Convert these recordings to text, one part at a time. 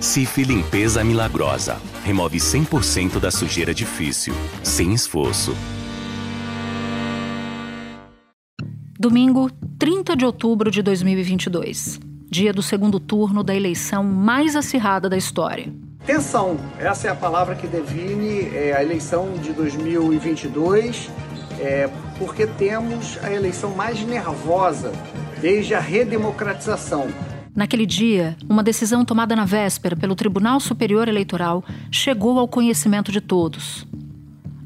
Cif Limpeza Milagrosa. Remove 100% da sujeira difícil, sem esforço. Domingo, 30 de outubro de 2022. Dia do segundo turno da eleição mais acirrada da história. Tensão, essa é a palavra que define é, a eleição de 2022, é, porque temos a eleição mais nervosa desde a redemocratização. Naquele dia, uma decisão tomada na véspera pelo Tribunal Superior Eleitoral chegou ao conhecimento de todos.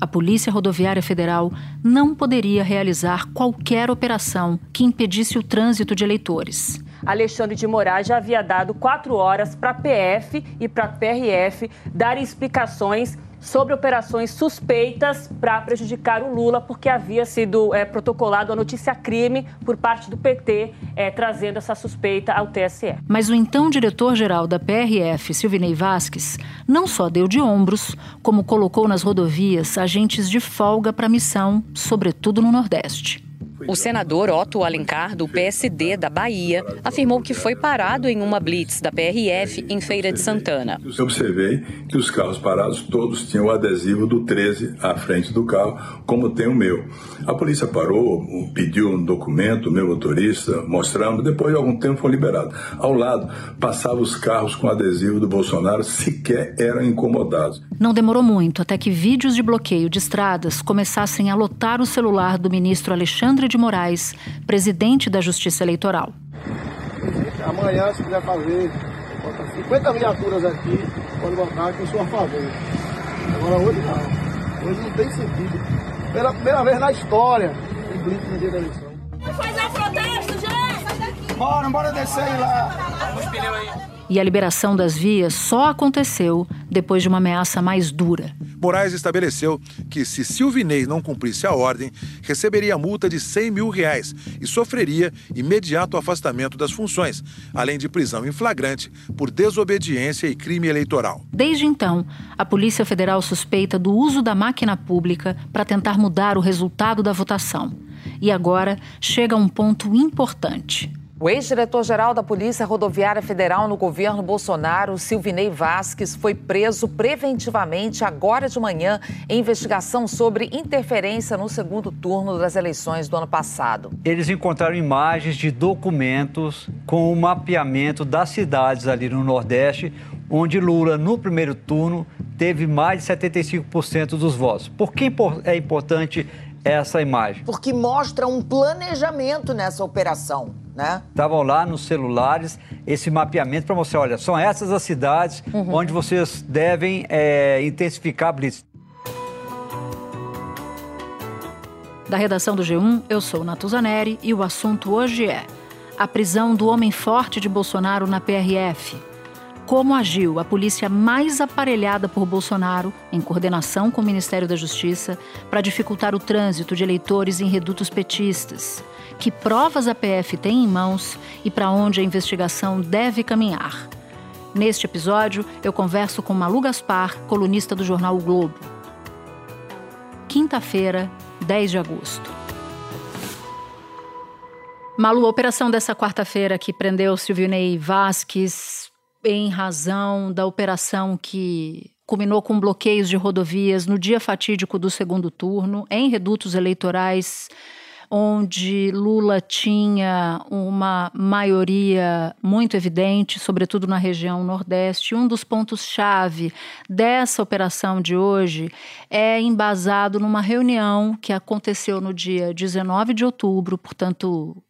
A Polícia Rodoviária Federal não poderia realizar qualquer operação que impedisse o trânsito de eleitores. Alexandre de Moraes já havia dado quatro horas para a PF e para a PRF darem explicações sobre operações suspeitas para prejudicar o Lula, porque havia sido é, protocolado a notícia crime por parte do PT, é, trazendo essa suspeita ao TSE. Mas o então diretor-geral da PRF, Silvinei Vasques, não só deu de ombros, como colocou nas rodovias agentes de folga para a missão, sobretudo no Nordeste. O senador Otto Alencar, do PSD da Bahia, afirmou que foi parado em uma blitz da PRF em Feira de Santana. Eu observei que os carros parados todos tinham o adesivo do 13 à frente do carro, como tem o meu. A polícia parou, pediu um documento, o meu motorista, mostramos, depois de algum tempo foi liberado. Ao lado, passavam os carros com adesivo do Bolsonaro, sequer eram incomodados. Não demorou muito até que vídeos de bloqueio de estradas começassem a lotar o celular do ministro Alexandre de Moraes, presidente da Justiça Eleitoral. Amanhã, se quiser fazer 50 viaturas aqui, pode botar que eu sou a favor. Agora hoje não. Hoje não tem sentido. Pela primeira vez na história, tem blitz no dia da eleição. Vamos fazer um protesto, gente! Bora, bora descer aí lá. Os pneus aí. E a liberação das vias só aconteceu depois de uma ameaça mais dura. Moraes estabeleceu que, se Silvinei não cumprisse a ordem, receberia multa de 100 mil reais e sofreria imediato afastamento das funções, além de prisão em flagrante por desobediência e crime eleitoral. Desde então, a Polícia Federal suspeita do uso da máquina pública para tentar mudar o resultado da votação. E agora chega a um ponto importante. O ex-diretor-geral da Polícia Rodoviária Federal no governo Bolsonaro, Silvinei Vasques, foi preso preventivamente agora de manhã em investigação sobre interferência no segundo turno das eleições do ano passado. Eles encontraram imagens de documentos com o mapeamento das cidades ali no Nordeste, onde Lula, no primeiro turno, teve mais de 75% dos votos. Por que é importante essa imagem? Porque mostra um planejamento nessa operação. Né? Estavam lá nos celulares esse mapeamento para mostrar, olha, são essas as cidades uhum. onde vocês devem é, intensificar a blitz. Da redação do G1, eu sou Natuzaneri e o assunto hoje é a prisão do homem forte de Bolsonaro na PRF. Como agiu a polícia mais aparelhada por Bolsonaro, em coordenação com o Ministério da Justiça, para dificultar o trânsito de eleitores em redutos petistas que provas a PF tem em mãos e para onde a investigação deve caminhar. Neste episódio, eu converso com Malu Gaspar, colunista do jornal o Globo. Quinta-feira, 10 de agosto. Malu, a operação dessa quarta-feira que prendeu Silvinei Vasques em razão da operação que culminou com bloqueios de rodovias no dia fatídico do segundo turno, em redutos eleitorais onde Lula tinha uma maioria muito evidente, sobretudo na região Nordeste. Um dos pontos-chave dessa operação de hoje é embasado numa reunião que aconteceu no dia 19 de outubro, portanto,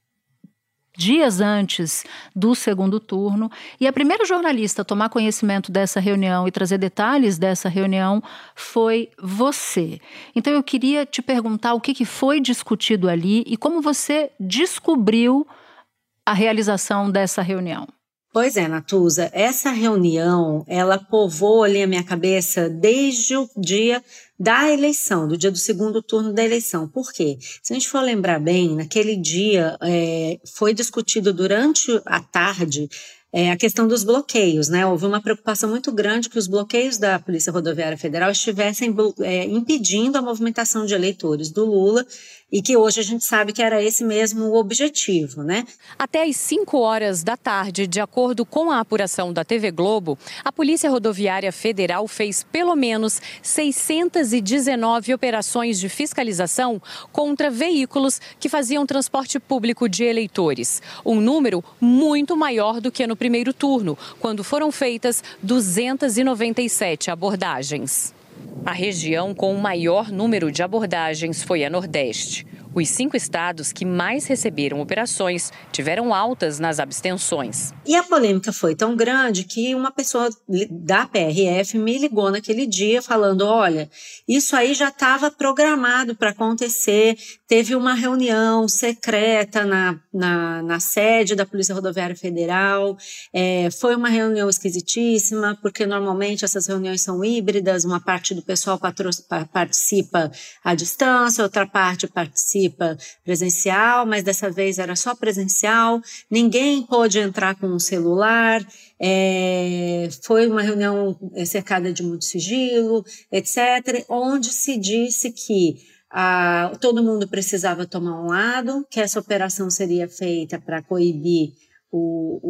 dias antes do segundo turno, e a primeira jornalista a tomar conhecimento dessa reunião e trazer detalhes dessa reunião foi você. Então eu queria te perguntar o que, que foi discutido ali e como você descobriu a realização dessa reunião. Pois é, Natuza, essa reunião, ela povoou ali a minha cabeça desde o dia da eleição, do dia do segundo turno da eleição. Por quê? Se a gente for lembrar bem, naquele dia é, foi discutido durante a tarde é a questão dos bloqueios, né? Houve uma preocupação muito grande que os bloqueios da Polícia Rodoviária Federal estivessem é, impedindo a movimentação de eleitores do Lula e que hoje a gente sabe que era esse mesmo o objetivo, né? Até às 5 horas da tarde, de acordo com a apuração da TV Globo, a Polícia Rodoviária Federal fez pelo menos 619 operações de fiscalização contra veículos que faziam transporte público de eleitores, um número muito maior do que no primeiro turno, quando foram feitas 297 abordagens. A região com o maior número de abordagens foi a Nordeste. Os cinco estados que mais receberam operações tiveram altas nas abstenções. E a polêmica foi tão grande que uma pessoa da PRF me ligou naquele dia falando: olha, isso aí já estava programado para acontecer. Teve uma reunião secreta na, na, na, sede da Polícia Rodoviária Federal. É, foi uma reunião esquisitíssima, porque normalmente essas reuniões são híbridas: uma parte do pessoal participa à distância, outra parte participa participa presencial, mas dessa vez era só presencial, ninguém pôde entrar com um celular, é, foi uma reunião é, cercada de muito sigilo, etc., onde se disse que a, todo mundo precisava tomar um lado, que essa operação seria feita para coibir o,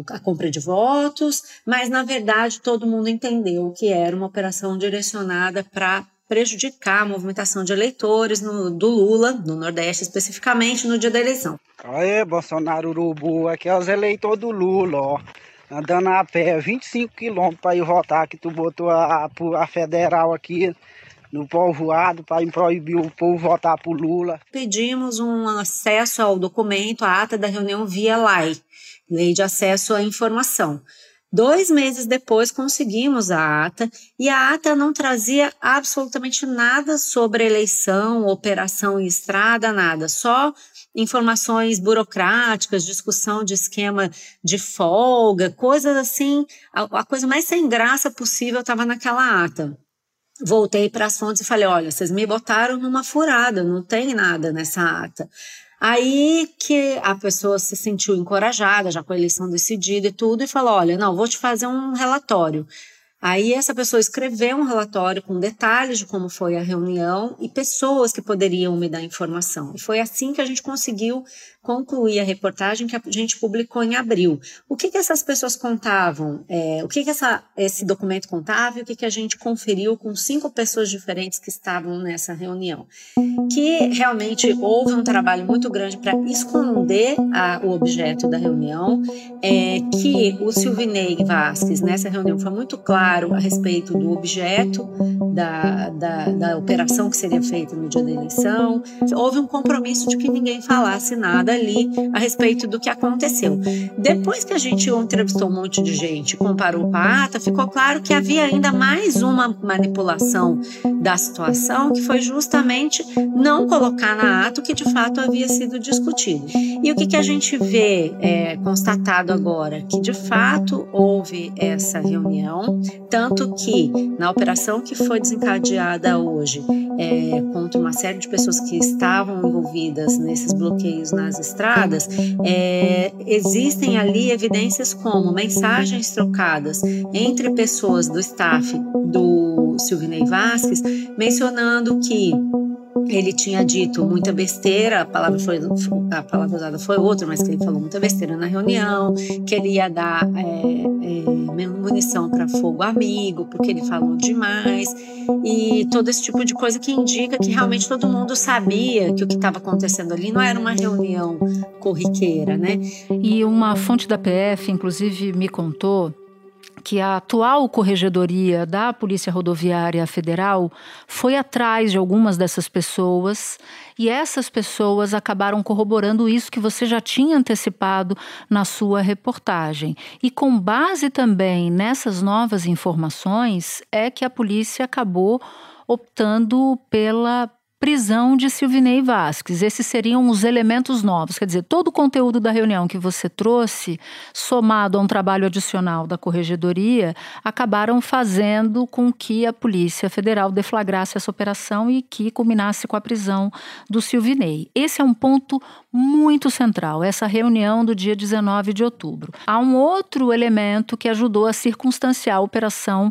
o, a compra de votos, mas na verdade todo mundo entendeu que era uma operação direcionada para prejudicar a movimentação de eleitores no, do Lula, no Nordeste especificamente, no dia da eleição. Aê, Bolsonaro Urubu, aqui é os eleitores do Lula, ó. Andando a pé, 25 quilômetros para ir votar, que tu botou a, a federal aqui no povoado para proibir o povo votar pro Lula. Pedimos um acesso ao documento, a ata da reunião via LAI, Lei de Acesso à Informação. Dois meses depois conseguimos a ata e a ata não trazia absolutamente nada sobre eleição, operação em estrada, nada, só informações burocráticas, discussão de esquema de folga, coisas assim, a, a coisa mais sem graça possível estava naquela ata. Voltei para as fontes e falei: olha, vocês me botaram numa furada, não tem nada nessa ata. Aí que a pessoa se sentiu encorajada, já com a eleição decidida e tudo, e falou: olha, não, vou te fazer um relatório. Aí essa pessoa escreveu um relatório com detalhes de como foi a reunião e pessoas que poderiam me dar informação. E foi assim que a gente conseguiu concluir a reportagem que a gente publicou em abril. O que, que essas pessoas contavam? É, o que, que essa, esse documento contava e o que, que a gente conferiu com cinco pessoas diferentes que estavam nessa reunião? Que realmente houve um trabalho muito grande para esconder a, o objeto da reunião, é, que o Silvinei Vasquez, nessa reunião, foi muito claro a respeito do objeto da, da, da operação que seria feita no dia da eleição. Houve um compromisso de que ninguém falasse nada ali a respeito do que aconteceu. Depois que a gente entrevistou um monte de gente, comparou com a ata, ficou claro que havia ainda mais uma manipulação da situação, que foi justamente não colocar na ata o que de fato havia sido discutido. E o que, que a gente vê é, constatado agora? Que de fato houve essa reunião, tanto que na operação que foi desencadeada hoje é, contra uma série de pessoas que estavam envolvidas nesses bloqueios nas estradas, é, existem ali evidências como mensagens trocadas entre pessoas do staff do Silvinei Vasquez, mencionando que ele tinha dito muita besteira, a palavra, foi, a palavra usada foi outra, mas que ele falou muita besteira na reunião, que ele ia dar é, é, munição para fogo amigo, porque ele falou demais, e todo esse tipo de coisa que indica que realmente todo mundo sabia que o que estava acontecendo ali não era uma reunião corriqueira, né? E uma fonte da PF, inclusive, me contou que a atual corregedoria da Polícia Rodoviária Federal foi atrás de algumas dessas pessoas e essas pessoas acabaram corroborando isso que você já tinha antecipado na sua reportagem. E com base também nessas novas informações é que a polícia acabou optando pela prisão de Silvinei Vasques. Esses seriam os elementos novos. Quer dizer, todo o conteúdo da reunião que você trouxe, somado a um trabalho adicional da Corregedoria, acabaram fazendo com que a Polícia Federal deflagrasse essa operação e que culminasse com a prisão do Silvinei. Esse é um ponto muito central, essa reunião do dia 19 de outubro. Há um outro elemento que ajudou a circunstanciar a operação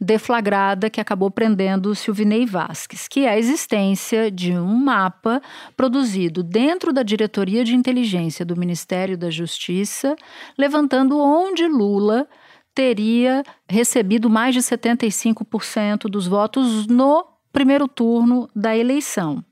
deflagrada que acabou prendendo Silvinei Vasques, que é a existência de um mapa produzido dentro da diretoria de inteligência do Ministério da Justiça, levantando onde Lula teria recebido mais de 75% dos votos no primeiro turno da eleição.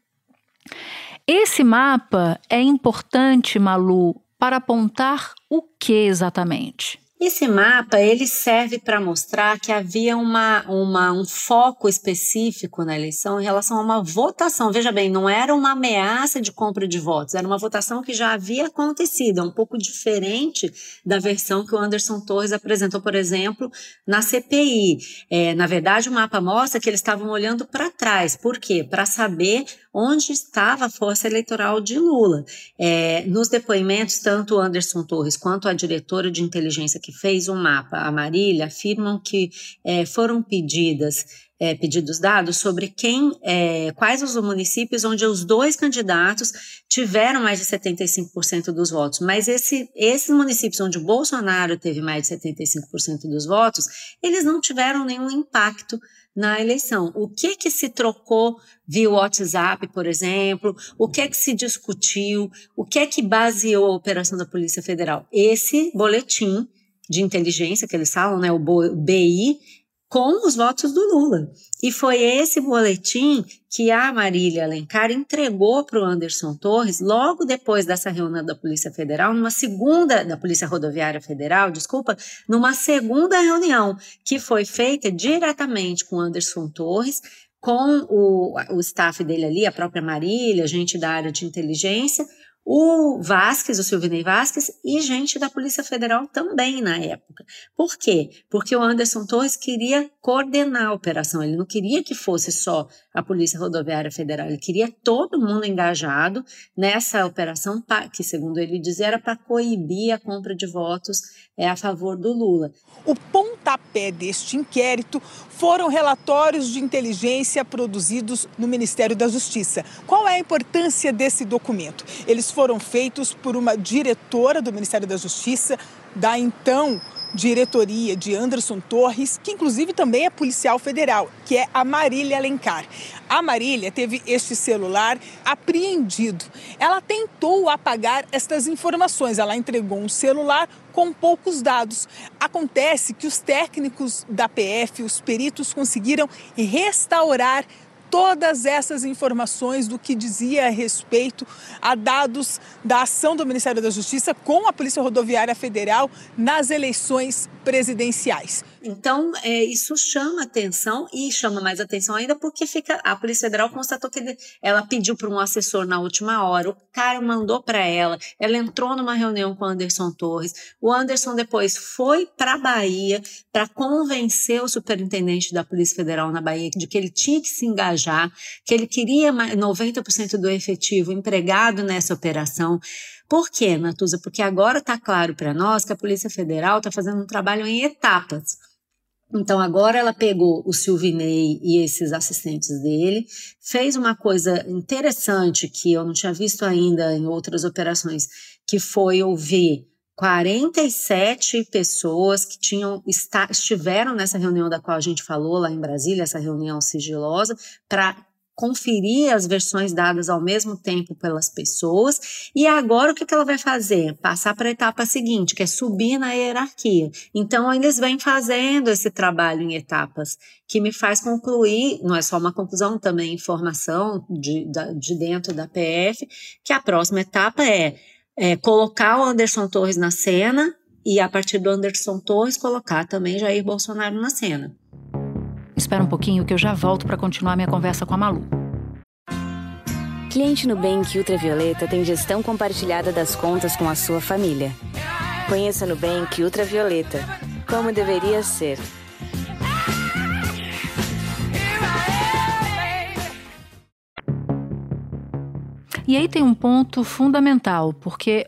Esse mapa é importante, Malu, para apontar o que exatamente? Esse mapa ele serve para mostrar que havia uma, uma, um foco específico na eleição em relação a uma votação. Veja bem, não era uma ameaça de compra de votos, era uma votação que já havia acontecido, é um pouco diferente da versão que o Anderson Torres apresentou, por exemplo, na CPI. É, na verdade, o mapa mostra que eles estavam olhando para trás. Por quê? Para saber onde estava a força eleitoral de Lula. É, nos depoimentos, tanto Anderson Torres quanto a diretora de inteligência que fez o um mapa, a Marília, afirmam que é, foram pedidas é, pedidos dados sobre quem, é, quais os municípios onde os dois candidatos tiveram mais de 75% dos votos. Mas esse, esses municípios onde o Bolsonaro teve mais de 75% dos votos, eles não tiveram nenhum impacto na eleição. O que que se trocou via WhatsApp, por exemplo? O que é que se discutiu? O que é que baseou a operação da Polícia Federal? Esse boletim de inteligência que eles falam, né, o BI, com os votos do Lula. E foi esse boletim que a Marília Alencar entregou para o Anderson Torres logo depois dessa reunião da Polícia Federal, numa segunda, da Polícia Rodoviária Federal, desculpa, numa segunda reunião que foi feita diretamente com o Anderson Torres, com o, o staff dele ali, a própria Marília, gente da área de inteligência, o Vasquez, o Silvinei Vasquez e gente da Polícia Federal também na época. Por quê? Porque o Anderson Torres queria coordenar a operação, ele não queria que fosse só a Polícia Rodoviária Federal, ele queria todo mundo engajado nessa operação, que segundo ele dizia era para coibir a compra de votos é, a favor do Lula. O pontapé deste inquérito foram relatórios de inteligência produzidos no Ministério da Justiça. Qual é a importância desse documento? Eles foram feitos por uma diretora do Ministério da Justiça, da então diretoria de Anderson Torres, que inclusive também é policial federal, que é a Marília Alencar. A Marília teve este celular apreendido. Ela tentou apagar estas informações, ela entregou um celular com poucos dados. Acontece que os técnicos da PF, os peritos, conseguiram restaurar todas essas informações do que dizia a respeito a dados da ação do Ministério da Justiça com a Polícia Rodoviária Federal nas eleições presidenciais. Então, é, isso chama atenção e chama mais atenção ainda porque fica a Polícia Federal constatou que ela pediu para um assessor na última hora, o cara mandou para ela, ela entrou numa reunião com o Anderson Torres, o Anderson depois foi para a Bahia para convencer o superintendente da Polícia Federal na Bahia de que ele tinha que se engajar, que ele queria 90% do efetivo empregado nessa operação. Por quê, Natuza? Porque agora está claro para nós que a Polícia Federal está fazendo um trabalho em etapas. Então, agora ela pegou o Silvinei e esses assistentes dele, fez uma coisa interessante que eu não tinha visto ainda em outras operações, que foi ouvir 47 pessoas que tinham estiveram nessa reunião da qual a gente falou lá em Brasília, essa reunião sigilosa, para conferir as versões dadas ao mesmo tempo pelas pessoas. E agora o que, ela vai fazer? Passar para a etapa seguinte, que é subir na hierarquia. Então, eles vêm fazendo esse trabalho em etapas, que me faz concluir, não é só uma conclusão, também informação de, de dentro da PF, que a próxima etapa é, é colocar o Anderson Torres na cena e, a partir do Anderson Torres, colocar também Jair Bolsonaro na cena. Espera um pouquinho que eu já volto para continuar minha conversa com a Malu. Cliente Nubank Ultravioleta tem gestão compartilhada das contas com a sua família. Conheça Nubank Ultravioleta, como deveria ser. E aí tem um ponto fundamental, porque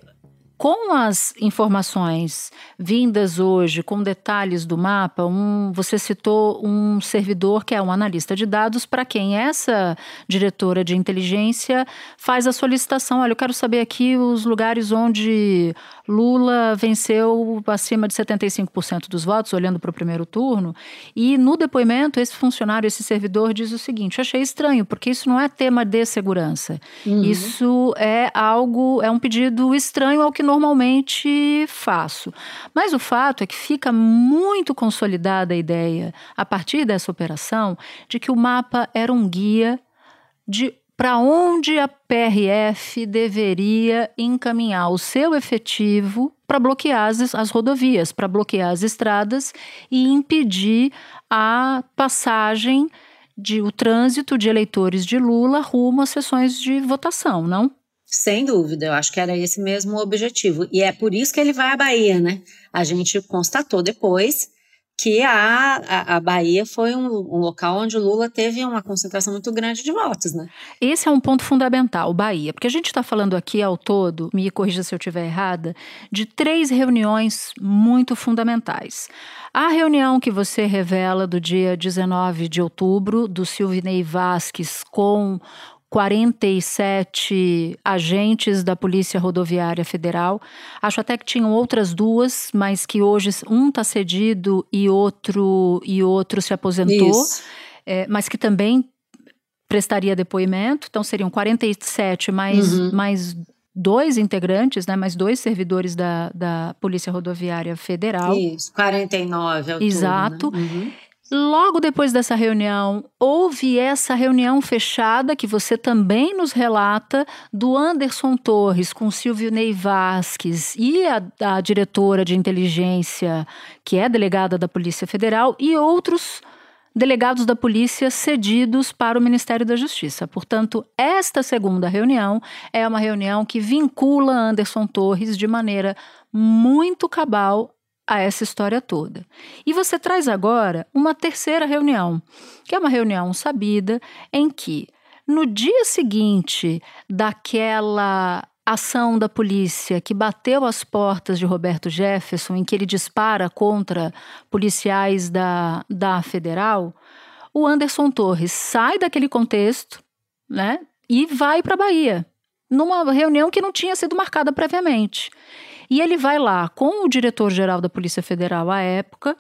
Com as informações vindas hoje, com detalhes do mapa, um, você citou um servidor que é um analista de dados para quem essa diretora de inteligência faz a solicitação. Olha, eu quero saber aqui os lugares onde Lula venceu acima de 75% dos votos, olhando para o primeiro turno. E no depoimento, esse funcionário, esse servidor, diz o seguinte: achei estranho, porque isso não é tema de segurança. Uhum. Isso é algo, é um pedido estranho ao que normalmente faço. Mas o fato é que fica muito consolidada a ideia, a partir dessa operação, de que o mapa era um guia de para onde a PRF deveria encaminhar o seu efetivo para bloquear as, as rodovias, para bloquear as estradas e impedir a passagem de o trânsito de eleitores de Lula rumo às sessões de votação, não? Sem dúvida, eu acho que era esse mesmo o objetivo. E é por isso que ele vai à Bahia, né? A gente constatou depois que a, a, a Bahia foi um, um, local onde o Lula teve uma concentração muito grande de votos, né? Esse é um ponto fundamental, Bahia, porque a gente está falando aqui ao todo, me corrija se eu estiver errada, de três reuniões muito fundamentais. A reunião que você revela do dia 19 de outubro, do Silvinei Vasques com 47 agentes da Polícia Rodoviária Federal. Acho até que tinham outras duas, mas que hoje um está cedido e outro e outro se aposentou, é, mas que também prestaria depoimento. Então seriam 47 mais uhum. mais dois integrantes, né, mais dois servidores da, da Polícia Rodoviária Federal. Isso, 49 ao Exato. Todo, né? uhum. Logo depois dessa reunião, houve essa reunião fechada que você também nos relata do Anderson Torres com Silvio Ney Vasques e a, a diretora de inteligência, que é delegada da Polícia Federal, e outros delegados da polícia cedidos para o Ministério da Justiça. Portanto, esta segunda reunião é uma reunião que vincula Anderson Torres de maneira muito cabal a essa história toda. E você traz agora uma terceira reunião, que é uma reunião sabida em que no dia seguinte daquela ação da polícia que bateu as portas de Roberto Jefferson, em que ele dispara contra policiais da, da federal, o Anderson Torres sai daquele contexto né, e vai para a Bahia, numa reunião que não tinha sido marcada previamente. E ele vai lá com o diretor-geral da Polícia Federal à época,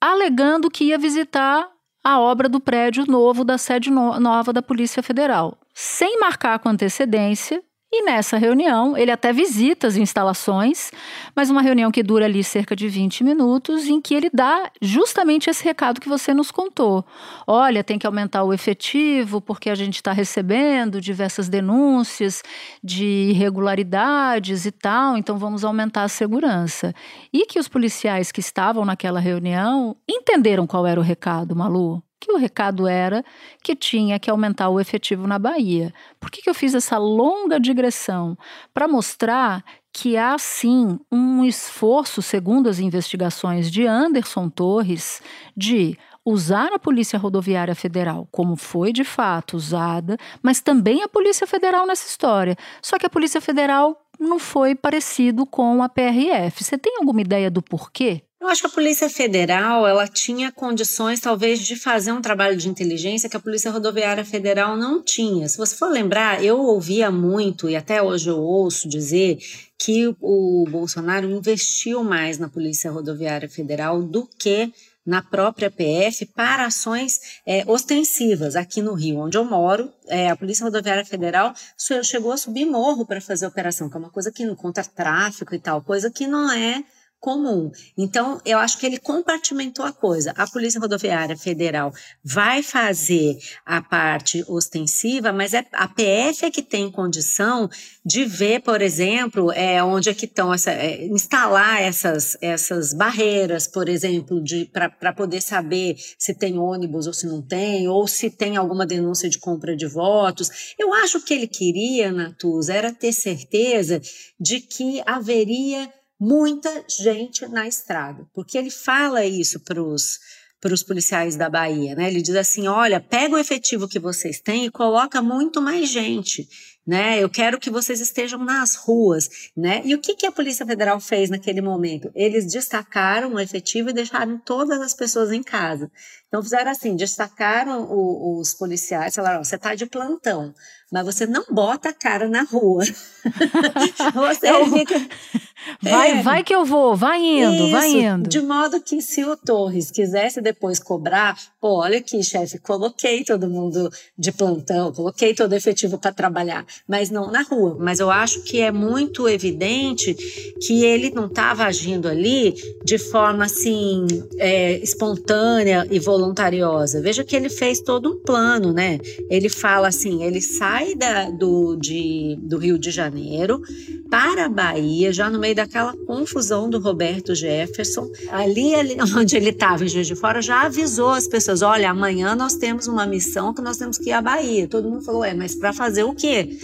alegando que ia visitar a obra do prédio novo da sede no nova da Polícia Federal, sem marcar com antecedência e nessa reunião, ele até visita as instalações, mas uma reunião que dura ali cerca de 20 minutos, em que ele dá justamente esse recado que você nos contou. Olha, tem que aumentar o efetivo, porque a gente está recebendo diversas denúncias de irregularidades e tal, então vamos aumentar a segurança. E que os policiais que estavam naquela reunião entenderam qual era o recado, Malu que o recado era que tinha que aumentar o efetivo na Bahia. Por que, que eu fiz essa longa digressão? Para mostrar que há sim um esforço, segundo as investigações de Anderson Torres, de usar a Polícia Rodoviária Federal como foi de fato usada, mas também a Polícia Federal nessa história. Só que a Polícia Federal não foi parecido com a PRF. Você tem alguma ideia do porquê? Eu acho que a Polícia Federal ela tinha condições, talvez, de fazer um trabalho de inteligência que a Polícia Rodoviária Federal não tinha. Se você for lembrar, eu ouvia muito, e até hoje eu ouço dizer, que o Bolsonaro investiu mais na Polícia Rodoviária Federal do que na própria PF para ações é, ostensivas. Aqui no Rio, onde eu moro, é, a Polícia Rodoviária Federal chegou a subir morro para fazer operação, que é uma coisa que não conta tráfico e tal, coisa que não é comum. Então, eu acho que ele compartimentou a coisa. A Polícia Rodoviária Federal vai fazer a parte ostensiva, mas é a PF é que tem condição de ver, por exemplo, é, onde é que estão essa, é, instalar essas, essas barreiras, por exemplo, para poder saber se tem ônibus ou se não tem, ou se tem alguma denúncia de compra de votos. Eu acho que ele queria, Natuza, era ter certeza de que haveria muita gente na estrada, porque ele fala isso para os para os policiais da Bahia, né? Ele diz assim: olha, pega o efetivo que vocês têm e coloca muito mais gente. né? Eu quero que vocês estejam nas ruas, né? E o que, que a Polícia Federal fez naquele momento? Eles destacaram o efetivo e deixaram todas as pessoas em casa. Então fizeram assim, destacaram o, os policiais, falaram, você está de plantão, mas você não bota a cara na rua. você eu... fica... Vai, é. vai que eu vou, vai indo, Isso, vai indo. De modo que se o Torres quisesse depois cobrar, pô, olha aqui, chefe, coloquei todo mundo de plantão, coloquei todo efetivo para trabalhar, mas não na rua. Mas eu acho que é muito evidente que ele não estava agindo ali de forma assim é, espontânea e voluntariosa. Veja que ele fez todo um plano, né? Ele fala assim, ele sai da, do, de, do Rio de Janeiro para a Bahia, já no meio daquela confusão do Roberto Jefferson. Ali, ali onde ele estava, em Juiz de Fora, já avisou as pessoas: olha, amanhã nós temos uma missão que nós temos que ir à Bahia. Todo mundo falou: é, mas para fazer o quê?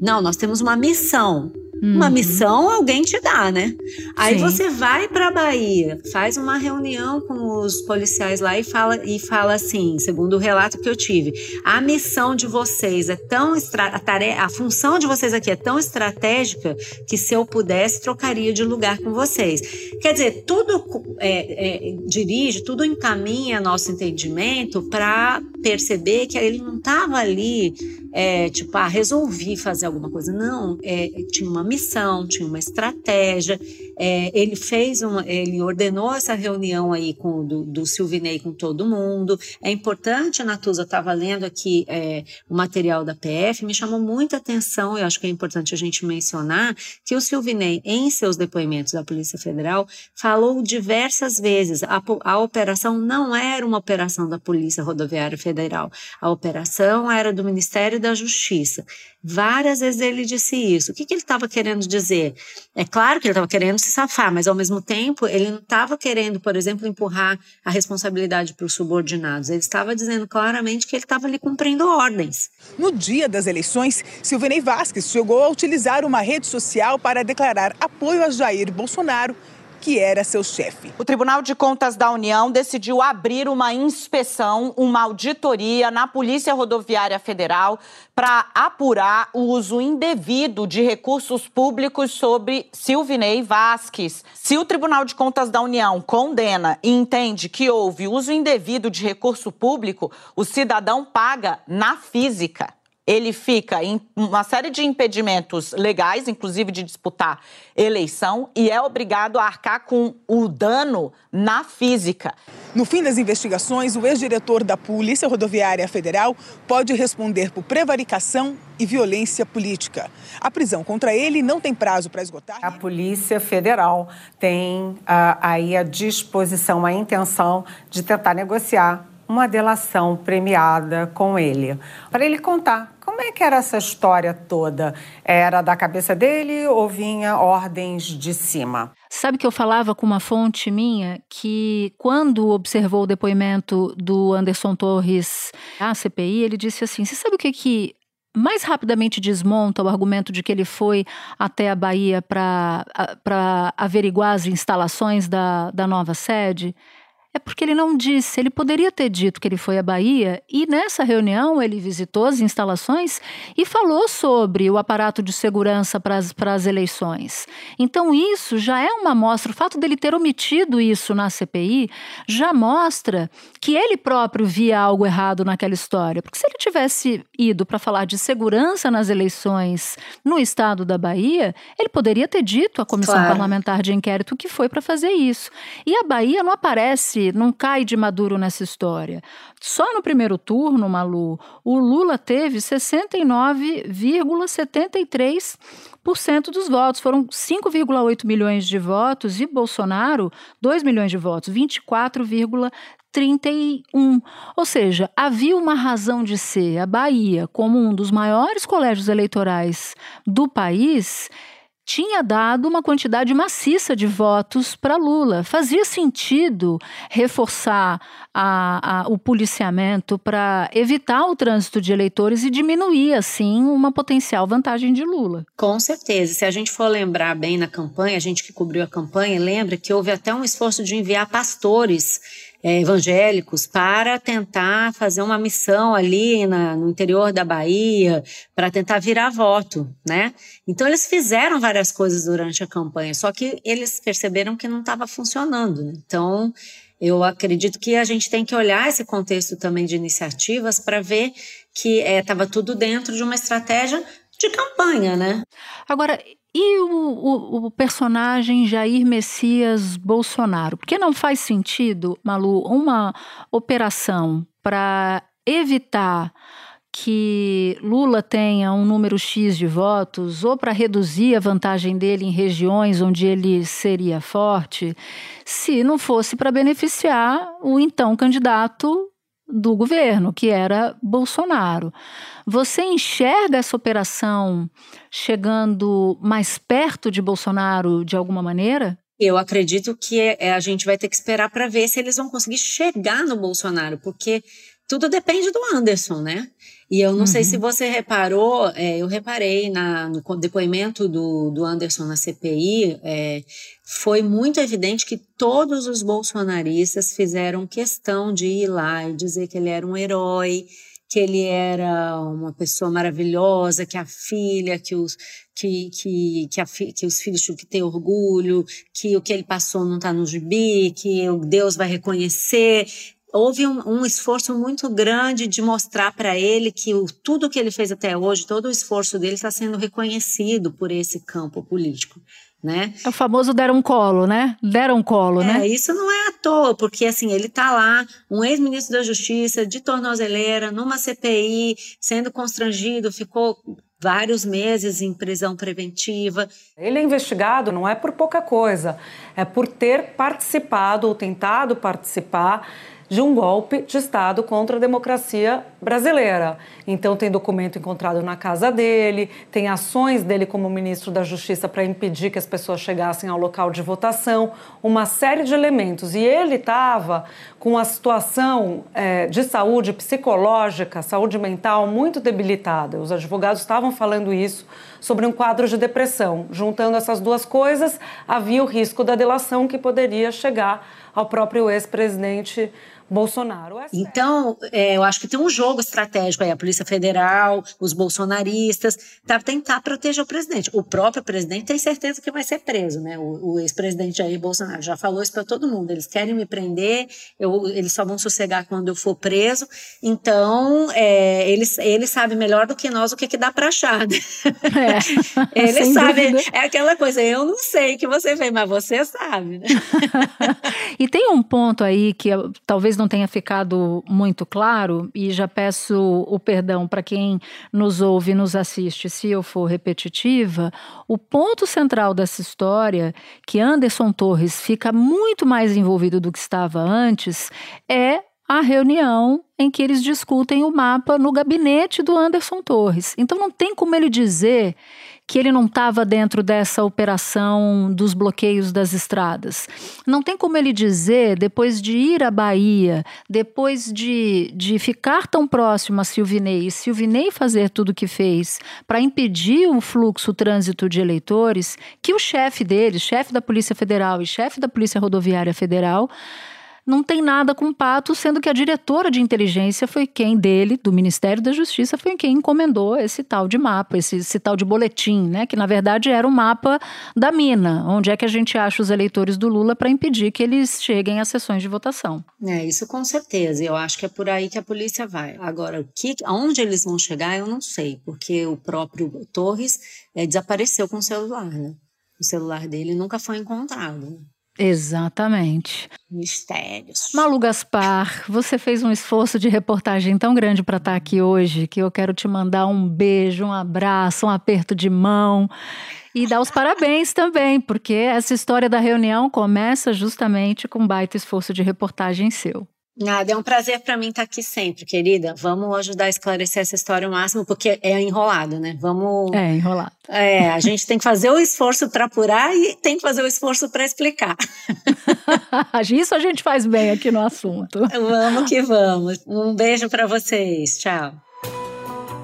Não, nós temos uma missão. Uhum. Uma missão alguém te dá, né? Aí Sim. você vai para a Bahia, faz uma reunião com os policiais lá e fala e fala assim, segundo o relato que eu tive, a missão de vocês é tão a tarefa, a função de vocês aqui é tão estratégica que se eu pudesse trocaria de lugar com vocês. Quer dizer, tudo é, é, dirige, tudo encaminha nosso entendimento para perceber que ele não estava ali é, tipo, ah, resolvi fazer alguma coisa. Não, é, tinha uma missão, tinha uma estratégia. É, ele fez uma, ele ordenou essa reunião aí com do, do Silvinei com todo mundo. É importante, Natuza estava lendo aqui é, o material da PF, me chamou muita atenção, eu acho que é importante a gente mencionar, que o Silvinei, em seus depoimentos da Polícia Federal, falou diversas vezes, a, a operação não era uma operação da Polícia Rodoviária Federal, a operação era do Ministério da Justiça. Várias vezes ele disse isso. O que, que ele estava querendo dizer? É claro que ele estava querendo se safar, mas ao mesmo tempo ele não estava querendo, por exemplo, empurrar a responsabilidade para os subordinados. Ele estava dizendo claramente que ele estava ali cumprindo ordens. No dia das eleições, Silvinei Vasquez chegou a utilizar uma rede social para declarar apoio a Jair Bolsonaro que era seu chefe. O Tribunal de Contas da União decidiu abrir uma inspeção, uma auditoria na Polícia Rodoviária Federal para apurar o uso indevido de recursos públicos sobre Silvinei Vasques. Se o Tribunal de Contas da União condena e entende que houve uso indevido de recurso público, o cidadão paga na física ele fica em uma série de impedimentos legais, inclusive de disputar eleição, e é obrigado a arcar com o dano na física. No fim das investigações, o ex-diretor da Polícia Rodoviária Federal pode responder por prevaricação e violência política. A prisão contra ele não tem prazo para esgotar. A Polícia Federal tem uh, aí a disposição, a intenção de tentar negociar uma delação premiada com ele, para ele contar como é que era essa história toda? Era da cabeça dele ou vinha ordens de cima? Sabe que eu falava com uma fonte minha que, quando observou o depoimento do Anderson Torres à CPI, ele disse assim: Você sabe o que, que mais rapidamente desmonta o argumento de que ele foi até a Bahia para averiguar as instalações da, da nova sede? É porque ele não disse. Ele poderia ter dito que ele foi à Bahia e nessa reunião ele visitou as instalações e falou sobre o aparato de segurança para as, para as eleições. Então, isso já é uma mostra. O fato dele ter omitido isso na CPI já mostra que ele próprio via algo errado naquela história. Porque se ele tivesse ido para falar de segurança nas eleições no estado da Bahia, ele poderia ter dito à comissão claro. parlamentar de inquérito que foi para fazer isso. E a Bahia não aparece não cai de maduro nessa história. Só no primeiro turno, Malu, o Lula teve 69,73% dos votos. Foram 5,8 milhões de votos e Bolsonaro, 2 milhões de votos, 24,31. Ou seja, havia uma razão de ser. A Bahia, como um dos maiores colégios eleitorais do país, tinha dado uma quantidade maciça de votos para Lula. Fazia sentido reforçar a, a, o policiamento para evitar o trânsito de eleitores e diminuir, assim, uma potencial vantagem de Lula. Com certeza. Se a gente for lembrar bem na campanha, a gente que cobriu a campanha, lembra que houve até um esforço de enviar pastores é, evangélicos para tentar fazer uma missão ali na, no interior da Bahia, para tentar virar voto, né? Então eles fizeram várias coisas durante a campanha, só que eles perceberam que não estava funcionando. Né? Então eu acredito que a gente tem que olhar esse contexto também de iniciativas para ver que estava é, tudo dentro de uma estratégia de campanha, né? Agora, e o, o, o, personagem Jair Messias Bolsonaro? Porque não faz sentido, Malu, uma operação para evitar que Lula tenha um número X de votos ou para reduzir a vantagem dele em regiões onde ele seria forte, se não fosse para beneficiar o então candidato do governo, que era Bolsonaro. Você enxerga essa operação chegando mais perto de Bolsonaro de alguma maneira? Eu acredito que é, a gente vai ter que esperar para ver se eles vão conseguir chegar no Bolsonaro, porque tudo depende do Anderson, né? E eu não uhum. sei se uhum. você reparou, é, eu reparei na, no depoimento do, do Anderson na CPI, é, foi muito evidente que todos os bolsonaristas fizeram questão de ir lá e dizer que ele era um herói, que ele era uma pessoa maravilhosa, que a filha, que os, que, que, que, a, que os filhos tinham que ter orgulho, que o que ele passou não está no gibi, que Deus vai reconhecer houve um, um, esforço muito grande de mostrar para ele que o, tudo que ele fez até hoje, todo o esforço dele está sendo reconhecido por esse campo político. Né? É o famoso deram um colo, né? Deram um colo, é, né? Isso não é à toa, porque assim, ele está lá, um ex-ministro da Justiça, de tornozeleira, numa CPI, sendo constrangido, ficou vários meses em prisão preventiva. Ele é investigado não é por pouca coisa, é por ter participado ou tentado participar de um golpe de Estado contra a democracia brasileira. Então, tem documento encontrado na casa dele, tem ações dele como ministro da Justiça para impedir que as pessoas chegassem ao local de votação, uma série de elementos. E ele estava com a situação é, de saúde psicológica, saúde mental muito debilitada. Os advogados estavam falando isso sobre um quadro de depressão. Juntando essas duas coisas, havia o risco da delação que poderia chegar ao próprio ex-presidente Bolsonaro. É então, é, eu acho que tem um jogo estratégico aí, a Polícia Federal, os bolsonaristas, para tentar proteger o presidente. O próprio presidente tem certeza que vai ser preso, né? O, o ex-presidente Jair Bolsonaro já falou isso para todo mundo. Eles querem me prender, eu, eles só vão sossegar quando eu for preso. Então, é, eles, eles sabem melhor do que nós o que, que dá para achar. Né? É, eles sabem. É aquela coisa, eu não sei que você fez, mas você sabe. Né? e tem um ponto aí que talvez não tenha ficado muito claro, e já peço o perdão para quem nos ouve e nos assiste se eu for repetitiva, o ponto central dessa história, que Anderson Torres fica muito mais envolvido do que estava antes, é a reunião em que eles discutem o mapa no gabinete do Anderson Torres. Então não tem como ele dizer que ele não estava dentro dessa operação dos bloqueios das estradas. Não tem como ele dizer, depois de ir à Bahia, depois de, de ficar tão próximo a Silvinei e Silvinei fazer tudo o que fez para impedir o fluxo, o trânsito de eleitores, que o chefe deles, chefe da Polícia Federal e chefe da Polícia Rodoviária Federal, não tem nada com o Pato, sendo que a diretora de inteligência foi quem dele, do Ministério da Justiça, foi quem encomendou esse tal de mapa, esse, esse tal de boletim, né? Que na verdade era o mapa da mina, onde é que a gente acha os eleitores do Lula para impedir que eles cheguem às sessões de votação. É, isso com certeza. Eu acho que é por aí que a polícia vai. Agora, o que, aonde eles vão chegar, eu não sei, porque o próprio Torres é, desapareceu com o celular, né? O celular dele nunca foi encontrado. Exatamente. Mistérios. Malu Gaspar, você fez um esforço de reportagem tão grande para estar tá aqui hoje que eu quero te mandar um beijo, um abraço, um aperto de mão e dar os parabéns também, porque essa história da reunião começa justamente com um baita esforço de reportagem seu. Nada, é um prazer para mim estar tá aqui sempre, querida. Vamos ajudar a esclarecer essa história o máximo, porque é enrolado, né? Vamos. É enrolado. É, a gente tem que fazer o esforço para apurar e tem que fazer o esforço para explicar. Isso a gente faz bem aqui no assunto. Vamos que vamos. Um beijo para vocês. Tchau.